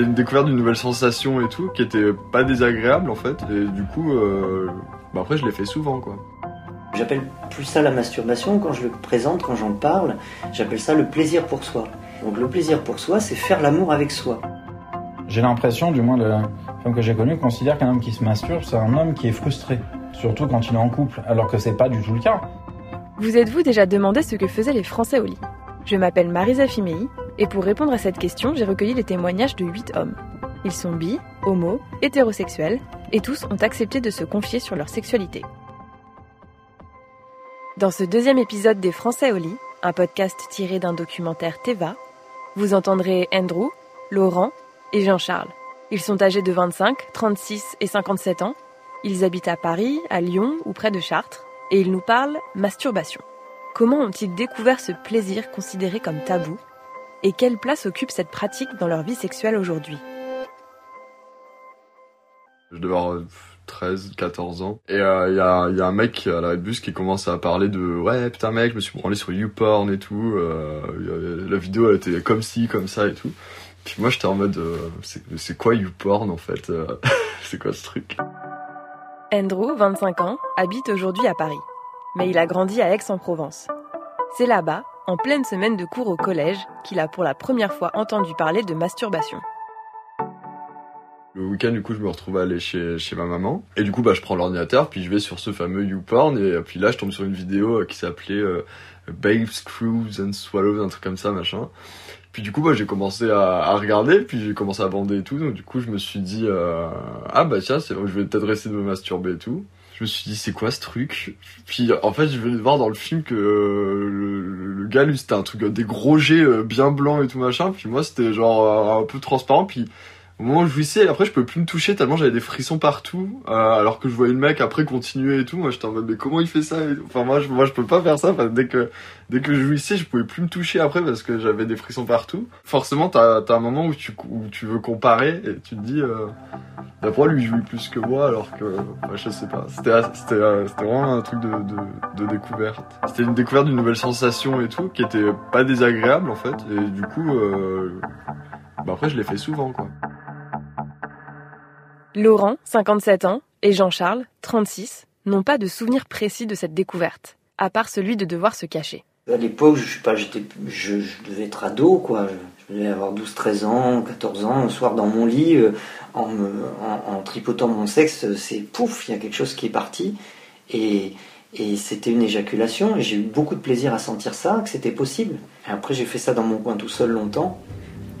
C'était une découverte d'une nouvelle sensation et tout, qui était pas désagréable en fait. Et du coup, euh, bah après je l'ai fait souvent quoi. J'appelle plus ça la masturbation quand je le présente, quand j'en parle. J'appelle ça le plaisir pour soi. Donc le plaisir pour soi, c'est faire l'amour avec soi. J'ai l'impression, du moins la femme que j'ai connue, considère qu'un homme qui se masturbe, c'est un homme qui est frustré. Surtout quand il est en couple, alors que c'est pas du tout le cas. Vous êtes-vous déjà demandé ce que faisaient les Français au lit? Je m'appelle Marisa Fimei, et pour répondre à cette question, j'ai recueilli les témoignages de 8 hommes. Ils sont bi, homo, hétérosexuels, et tous ont accepté de se confier sur leur sexualité. Dans ce deuxième épisode des Français au lit, un podcast tiré d'un documentaire Teva, vous entendrez Andrew, Laurent et Jean-Charles. Ils sont âgés de 25, 36 et 57 ans. Ils habitent à Paris, à Lyon ou près de Chartres, et ils nous parlent masturbation. Comment ont-ils découvert ce plaisir considéré comme tabou? Et quelle place occupe cette pratique dans leur vie sexuelle aujourd'hui? Je devais avoir 13, 14 ans. Et il euh, y, a, y, a, un mec à la bus qui commence à parler de ouais putain mec, je me suis branlé sur YouPorn et tout. Euh, la vidéo elle était comme ci, comme ça et tout. Puis moi j'étais en mode euh, c'est quoi YouPorn en fait C'est quoi ce truc? Andrew, 25 ans, habite aujourd'hui à Paris. Mais il a grandi à Aix-en-Provence. C'est là-bas, en pleine semaine de cours au collège, qu'il a pour la première fois entendu parler de masturbation. Le week-end, du coup, je me retrouve à aller chez, chez ma maman. Et du coup, bah, je prends l'ordinateur, puis je vais sur ce fameux YouPorn. Et puis là, je tombe sur une vidéo euh, qui s'appelait euh, Babes, Cruise and Swallows, un truc comme ça, machin. Puis du coup, bah, j'ai commencé à, regarder, puis j'ai commencé à bander et tout. Donc du coup, je me suis dit, euh, ah bah tiens, je vais peut-être essayer de me masturber et tout. Je me suis dit, c'est quoi ce truc? Puis en fait, je venais de voir dans le film que euh, le, le, gars, lui, c'était un truc, des gros jets bien blancs et tout machin. Puis moi, c'était genre un peu transparent. Puis au moment où je jouissais, après je peux plus me toucher tellement j'avais des frissons partout, euh, alors que je voyais le mec après continuer et tout. Moi j'étais en mode mais comment il fait ça Enfin moi je, moi je peux pas faire ça. dès que dès que je jouissais, je pouvais plus me toucher après parce que j'avais des frissons partout. Forcément t'as as un moment où tu où tu veux comparer et tu te dis euh, d'après lui jouit plus que moi alors que je sais pas. C'était c'était euh, c'était vraiment un truc de de, de découverte. C'était une découverte d'une nouvelle sensation et tout qui était pas désagréable en fait et du coup euh, bah après je l'ai fait souvent quoi. Laurent, 57 ans, et Jean-Charles, 36, n'ont pas de souvenir précis de cette découverte, à part celui de devoir se cacher. À l'époque, je, pas, j'étais, je, devais être ado, quoi. Je, devais avoir 12, 13 ans, 14 ans, un soir dans mon lit, euh, en, tripotant mon sexe, c'est pouf, il y a quelque chose qui est parti. Et, et c'était une éjaculation, et j'ai eu beaucoup de plaisir à sentir ça, que c'était possible. Après, j'ai fait ça dans mon coin tout seul longtemps,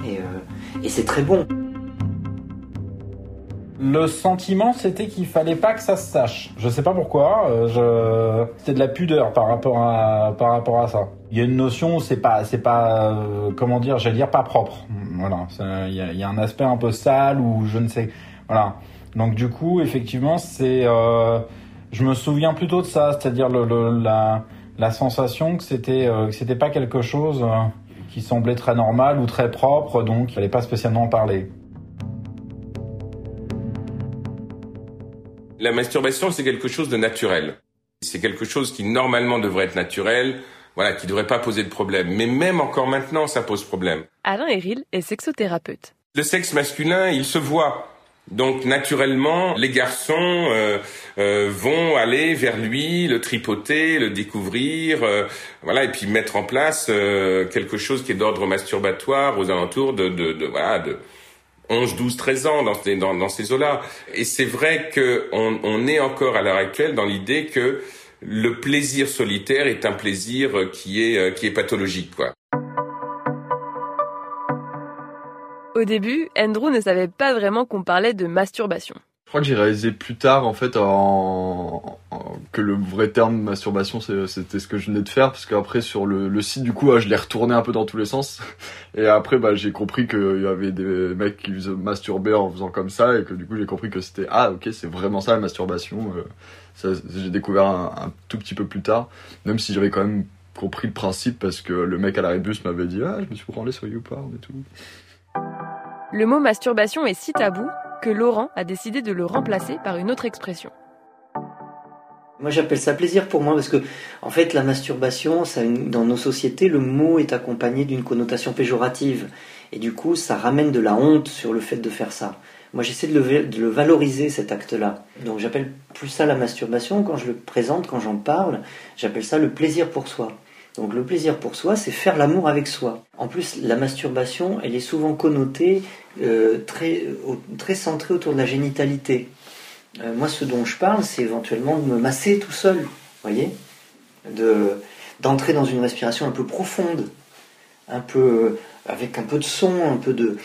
et, euh, et c'est très bon. Le sentiment, c'était qu'il fallait pas que ça se sache. Je sais pas pourquoi. Euh, je... C'était de la pudeur par rapport à par rapport à ça. Il y a une notion, c'est pas c'est pas euh, comment dire, j'allais dire pas propre. Voilà, il y a, y a, un aspect un peu sale ou je ne sais. Voilà. Donc du coup, effectivement, c'est euh, je me souviens plutôt de ça, c'est-à-dire le, le, la la sensation que c'était euh, que c'était pas quelque chose qui semblait très normal ou très propre, donc il fallait pas spécialement en parler. La masturbation, c'est quelque chose de naturel. C'est quelque chose qui normalement devrait être naturel, voilà, qui devrait pas poser de problème. Mais même encore maintenant, ça pose problème. Alain Eril est sexothérapeute. Le sexe masculin, il se voit. Donc naturellement, les garçons euh, euh, vont aller vers lui, le tripoter, le découvrir, euh, voilà, et puis mettre en place quelque chose qui est d'ordre masturbatoire aux alentours de, de, de voilà, de 11, 12, 13 ans dans ces, dans, dans ces eaux-là. Et c'est vrai qu'on on est encore à l'heure actuelle dans l'idée que le plaisir solitaire est un plaisir qui est, euh, qui est pathologique, quoi. Au début, Andrew ne savait pas vraiment qu'on parlait de masturbation. Je crois que j'ai réalisé plus tard en fait en, que le vrai terme masturbation c'était ce que je venais de faire parce qu'après sur le, le, site du coup je l'ai retourné un peu dans tous les sens et après bah, j'ai compris qu'il y avait des mecs qui se masturbaient en faisant comme ça et que du coup j'ai compris que c'était ah ok c'est vraiment ça la masturbation euh, j'ai découvert un, tout petit peu plus tard même si j'avais quand même compris le principe parce que le mec à la rébus m'avait dit ah je me suis branlé sur YouPorn et tout le mot masturbation est si tabou que Laurent a décidé de le remplacer par une autre expression. Moi j'appelle ça plaisir pour moi parce que en fait la masturbation, ça, dans nos sociétés, le mot est accompagné d'une connotation péjorative et du coup ça ramène de la honte sur le fait de faire ça. Moi j'essaie de le, de le, valoriser cet acte-là. Donc j'appelle plus ça la masturbation quand je le présente, quand j'en parle, j'appelle ça le plaisir pour soi. Donc le plaisir pour soi, c'est faire l'amour avec soi. En plus, la masturbation, elle est souvent connotée, euh, très, très centrée autour de la génitalité. Euh, moi, ce dont je parle, c'est éventuellement de me masser tout seul, voyez de, D'entrer dans une respiration un peu profonde, un peu, avec un peu de son, un peu de...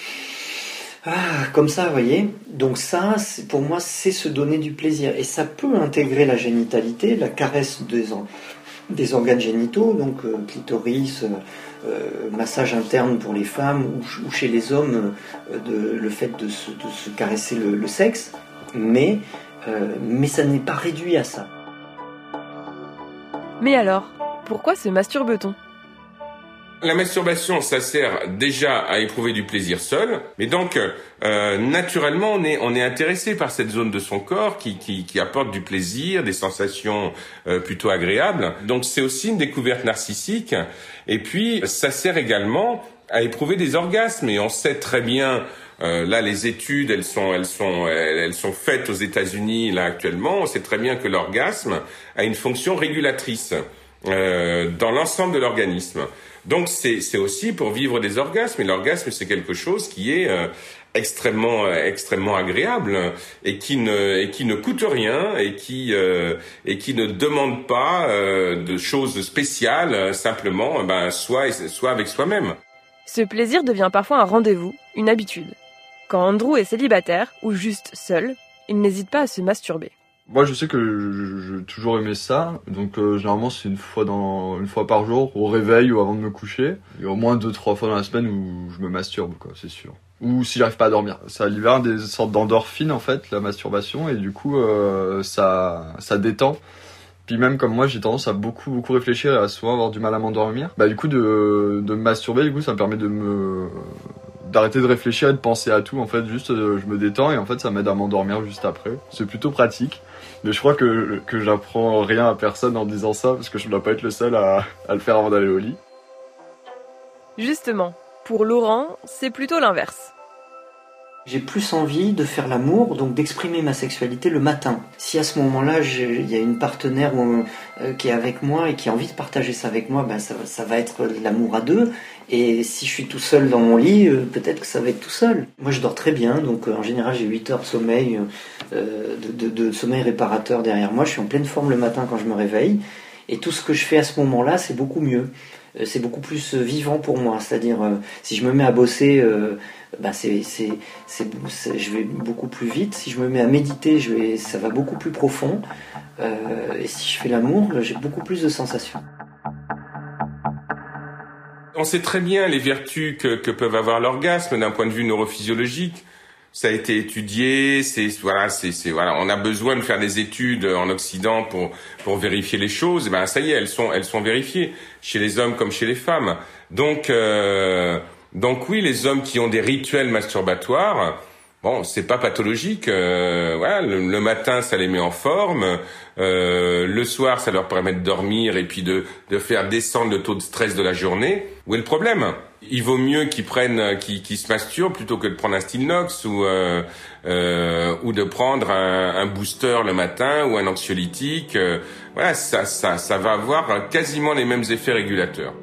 Ah, comme ça, voyez Donc ça, pour moi, c'est se donner du plaisir. Et ça peut intégrer la génitalité, la caresse des, des organes génitaux, donc euh, clitoris, euh, massage interne pour les femmes ou, chez les hommes, le fait de se, caresser le sexe mais, euh, mais ça n'est pas réduit à ça. Mais alors, pourquoi se masturbe-t-on? La masturbation, ça sert déjà à éprouver du plaisir seul, mais donc euh, naturellement on est on est intéressé par cette zone de son corps qui qui, qui apporte du plaisir, des sensations euh, plutôt agréables. Donc c'est aussi une découverte narcissique. Et puis ça sert également à éprouver des orgasmes. Et on sait très bien euh, là, les études, elles sont, elles sont, elles, sont faites aux États-Unis là actuellement. On sait très bien que l'orgasme a une fonction régulatrice euh, dans l'ensemble de l'organisme. Donc, c'est aussi pour vivre des orgasmes. Et l'orgasme, c'est quelque chose qui est euh, extrêmement, extrêmement agréable et qui ne, et qui ne coûte rien et qui, et qui ne demande pas de choses spéciales. Simplement, ben, soit, soit avec soi-même. Ce plaisir devient parfois un rendez-vous, une habitude. Quand Andrew est célibataire ou juste seul, il n'hésite pas à se masturber. Moi, je sais que j'ai toujours aimé ça, donc euh, généralement c'est une fois dans une fois par jour, au réveil ou avant de me coucher. Il y a au moins deux trois fois dans la semaine où je me masturbe, quoi, c'est sûr. Ou si j'arrive pas à dormir, ça libère des sortes d'endorphines en fait, la masturbation, et du coup euh, ça ça détend. Puis même comme moi, j'ai tendance à beaucoup beaucoup réfléchir et à souvent avoir du mal à m'endormir. Bah du coup de de me masturber, du coup ça me permet de me d'arrêter de réfléchir et de penser à tout. En fait, juste euh, je me détends et en fait ça m'aide à m'endormir juste après. C'est plutôt pratique. Mais je crois que, que j'apprends rien à personne en disant ça parce que je ne dois pas être le seul à, à le faire avant d'aller au lit. Justement, pour Laurent, c'est plutôt l'inverse. J'ai plus envie de faire l'amour, donc d'exprimer ma sexualité le matin. Si à ce moment-là, il y a une partenaire euh, qui est avec moi et qui a envie de partager ça avec moi, ben ça, va être l'amour à deux. Et si je suis tout seul dans mon lit, euh, peut-être que ça va être tout seul. Moi, je dors très bien, donc euh, en général, j'ai 8 heures de sommeil, de, sommeil réparateur derrière moi. Je suis en pleine forme le matin quand je me réveille. Et tout ce que je fais à ce moment-là, c'est beaucoup mieux. C'est beaucoup plus vivant pour moi. C'est-à-dire, si je me mets à bosser bah c'est, c'est, je vais beaucoup plus vite. Si je me mets à méditer, je vais, ça va beaucoup plus profond. Euh, et si je fais l'amour, j'ai beaucoup plus de sensations. On sait très bien les vertus que, que peuvent avoir l'orgasme d'un point de vue neurophysiologique. Ça a été étudié, c'est voilà, c'est voilà, on a besoin de faire des études en Occident pour pour vérifier les choses. Et ben ça y est, elles sont elles sont vérifiées chez les hommes comme chez les femmes. Donc euh, donc oui, les hommes qui ont des rituels masturbatoires, bon, c'est pas pathologique. Euh, voilà, le, matin, ça les met en forme. Euh, le soir, ça leur permet de dormir et puis de, de faire descendre le taux de stress de la journée. Où est le problème? Il vaut mieux qu'ils prennent, qu'ils se masturbent plutôt que de prendre un Stilnox ou euh, euh, ou de prendre un, booster le matin ou un anxiolytique. Euh, voilà, ça, ça, ça va avoir quasiment les mêmes effets régulateurs.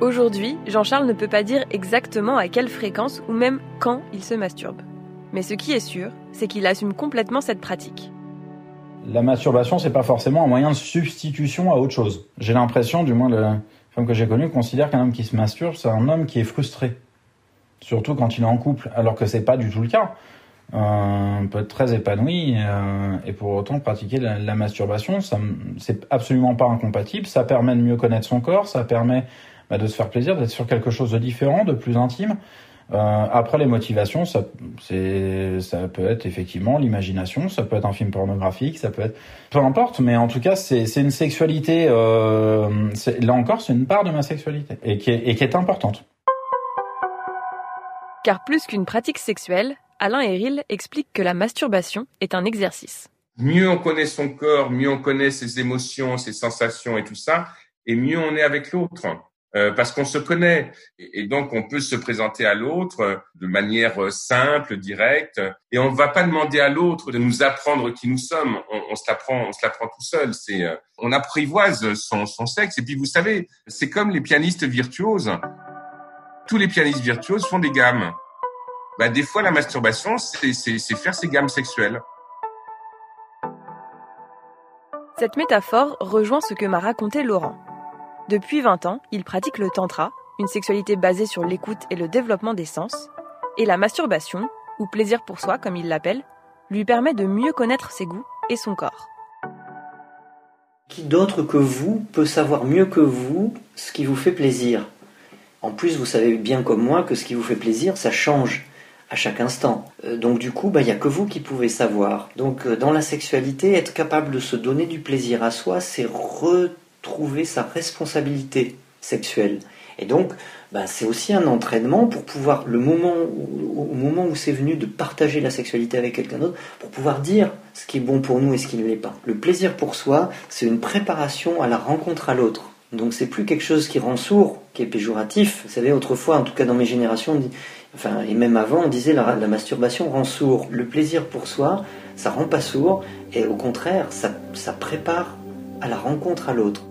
Aujourd'hui, Jean-Charles ne peut pas dire exactement à quelle fréquence ou même quand il se masturbe. Mais ce qui est sûr, c'est qu'il assume complètement cette pratique. La masturbation, c'est pas forcément un moyen de substitution à autre chose. J'ai l'impression, du moins les femmes que j'ai connues considèrent qu'un homme qui se masturbe, c'est un homme qui est frustré. Surtout quand il est en couple, alors que c'est pas du tout le cas. Euh, peut être très épanoui euh, et pour autant pratiquer la, la masturbation, c'est absolument pas incompatible. Ça permet de mieux connaître son corps, ça permet bah, de se faire plaisir, d'être sur quelque chose de différent, de plus intime. Euh, après les motivations, ça, c'est, ça peut être effectivement l'imagination, ça peut être un film pornographique, ça peut être, peu importe, mais en tout cas c'est, c'est une sexualité. Euh, là encore, c'est une part de ma sexualité et qui est, et qui est importante. Car plus qu'une pratique sexuelle, Alain Héril explique que la masturbation est un exercice. Mieux on connaît son corps, mieux on connaît ses émotions, ses sensations et tout ça, et mieux on est avec l'autre. Euh, parce qu'on se connaît et, donc on peut se présenter à l'autre euh, de manière euh, simple, directe, et on ne va pas demander à l'autre de nous apprendre qui nous sommes. On, on se l'apprend, on se l'apprend tout seul. C'est, on apprivoise son, son sexe. Et puis vous savez, c'est comme les pianistes virtuoses. Tous les pianistes virtuoses font des gammes. Bah, des fois, la masturbation, c'est faire ses gammes sexuelles. Cette métaphore rejoint ce que m'a raconté Laurent. Depuis 20 ans, il pratique le tantra, une sexualité basée sur l'écoute et le développement des sens, et la masturbation, ou plaisir pour soi comme il l'appelle, lui permet de mieux connaître ses goûts et son corps. Qui d'autre que vous peut savoir mieux que vous ce qui vous fait plaisir? En plus, vous savez bien comme moi que ce qui vous fait plaisir, ça change à chaque instant. Euh, donc du coup, bah, il n'y a que vous qui pouvez savoir. Donc euh, dans la sexualité, être capable de se donner du plaisir à soi, c'est retrouver sa responsabilité sexuelle. Et donc, bah, c'est aussi un entraînement pour pouvoir, le moment au moment où c'est venu de partager la sexualité avec quelqu'un d'autre, pour pouvoir dire ce qui est bon pour nous et ce qui ne l'est pas. Le plaisir pour soi, c'est une préparation à la rencontre à l'autre. Donc c'est plus quelque chose qui rend sourd, qui est péjoratif. Vous savez, autrefois, en tout cas dans mes générations, enfin, et même avant, on disait la, la masturbation rend sourd. Le plaisir pour soi, ça rend pas sourd, et au contraire, ça, ça prépare à la rencontre à l'autre.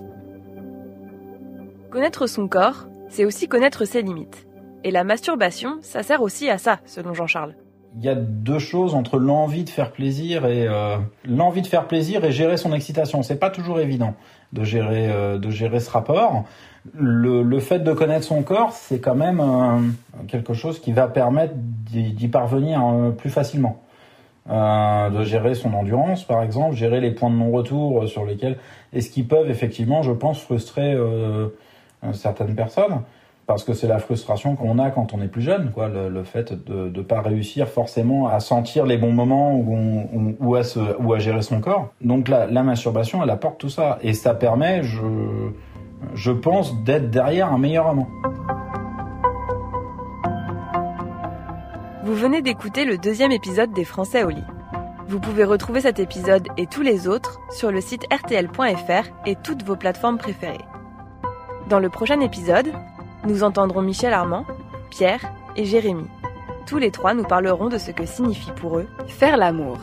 Connaître son corps, c'est aussi connaître ses limites. Et la masturbation, ça sert aussi à ça, selon Jean-Charles. Il y a deux choses entre l'envie de faire plaisir et euh, l'envie de faire plaisir et gérer son excitation. C'est pas toujours évident de gérer euh, de gérer ce rapport. Le, fait de connaître son corps, c'est quand même euh, quelque chose qui va permettre d'y parvenir plus facilement. De gérer son endurance, par exemple, gérer les points de non-retour sur lesquels, et ce qui peuvent effectivement, je pense, frustrer certaines personnes parce que c'est la frustration qu'on a quand on est plus jeune, quoi, le, fait de ne pas réussir forcément à sentir les bons moments ou, ou, à, se, ou à gérer son corps. Donc la, la masturbation, elle apporte tout ça. Et ça permet, je, je pense, d'être derrière un meilleur amant. Vous venez d'écouter le deuxième épisode des Français au lit. Vous pouvez retrouver cet épisode et tous les autres sur le site rtl.fr et toutes vos plateformes préférées. Dans le prochain épisode, nous entendrons Michel Armand, Pierre et Jérémy. Tous les trois nous parleront de ce que signifie pour eux faire l'amour.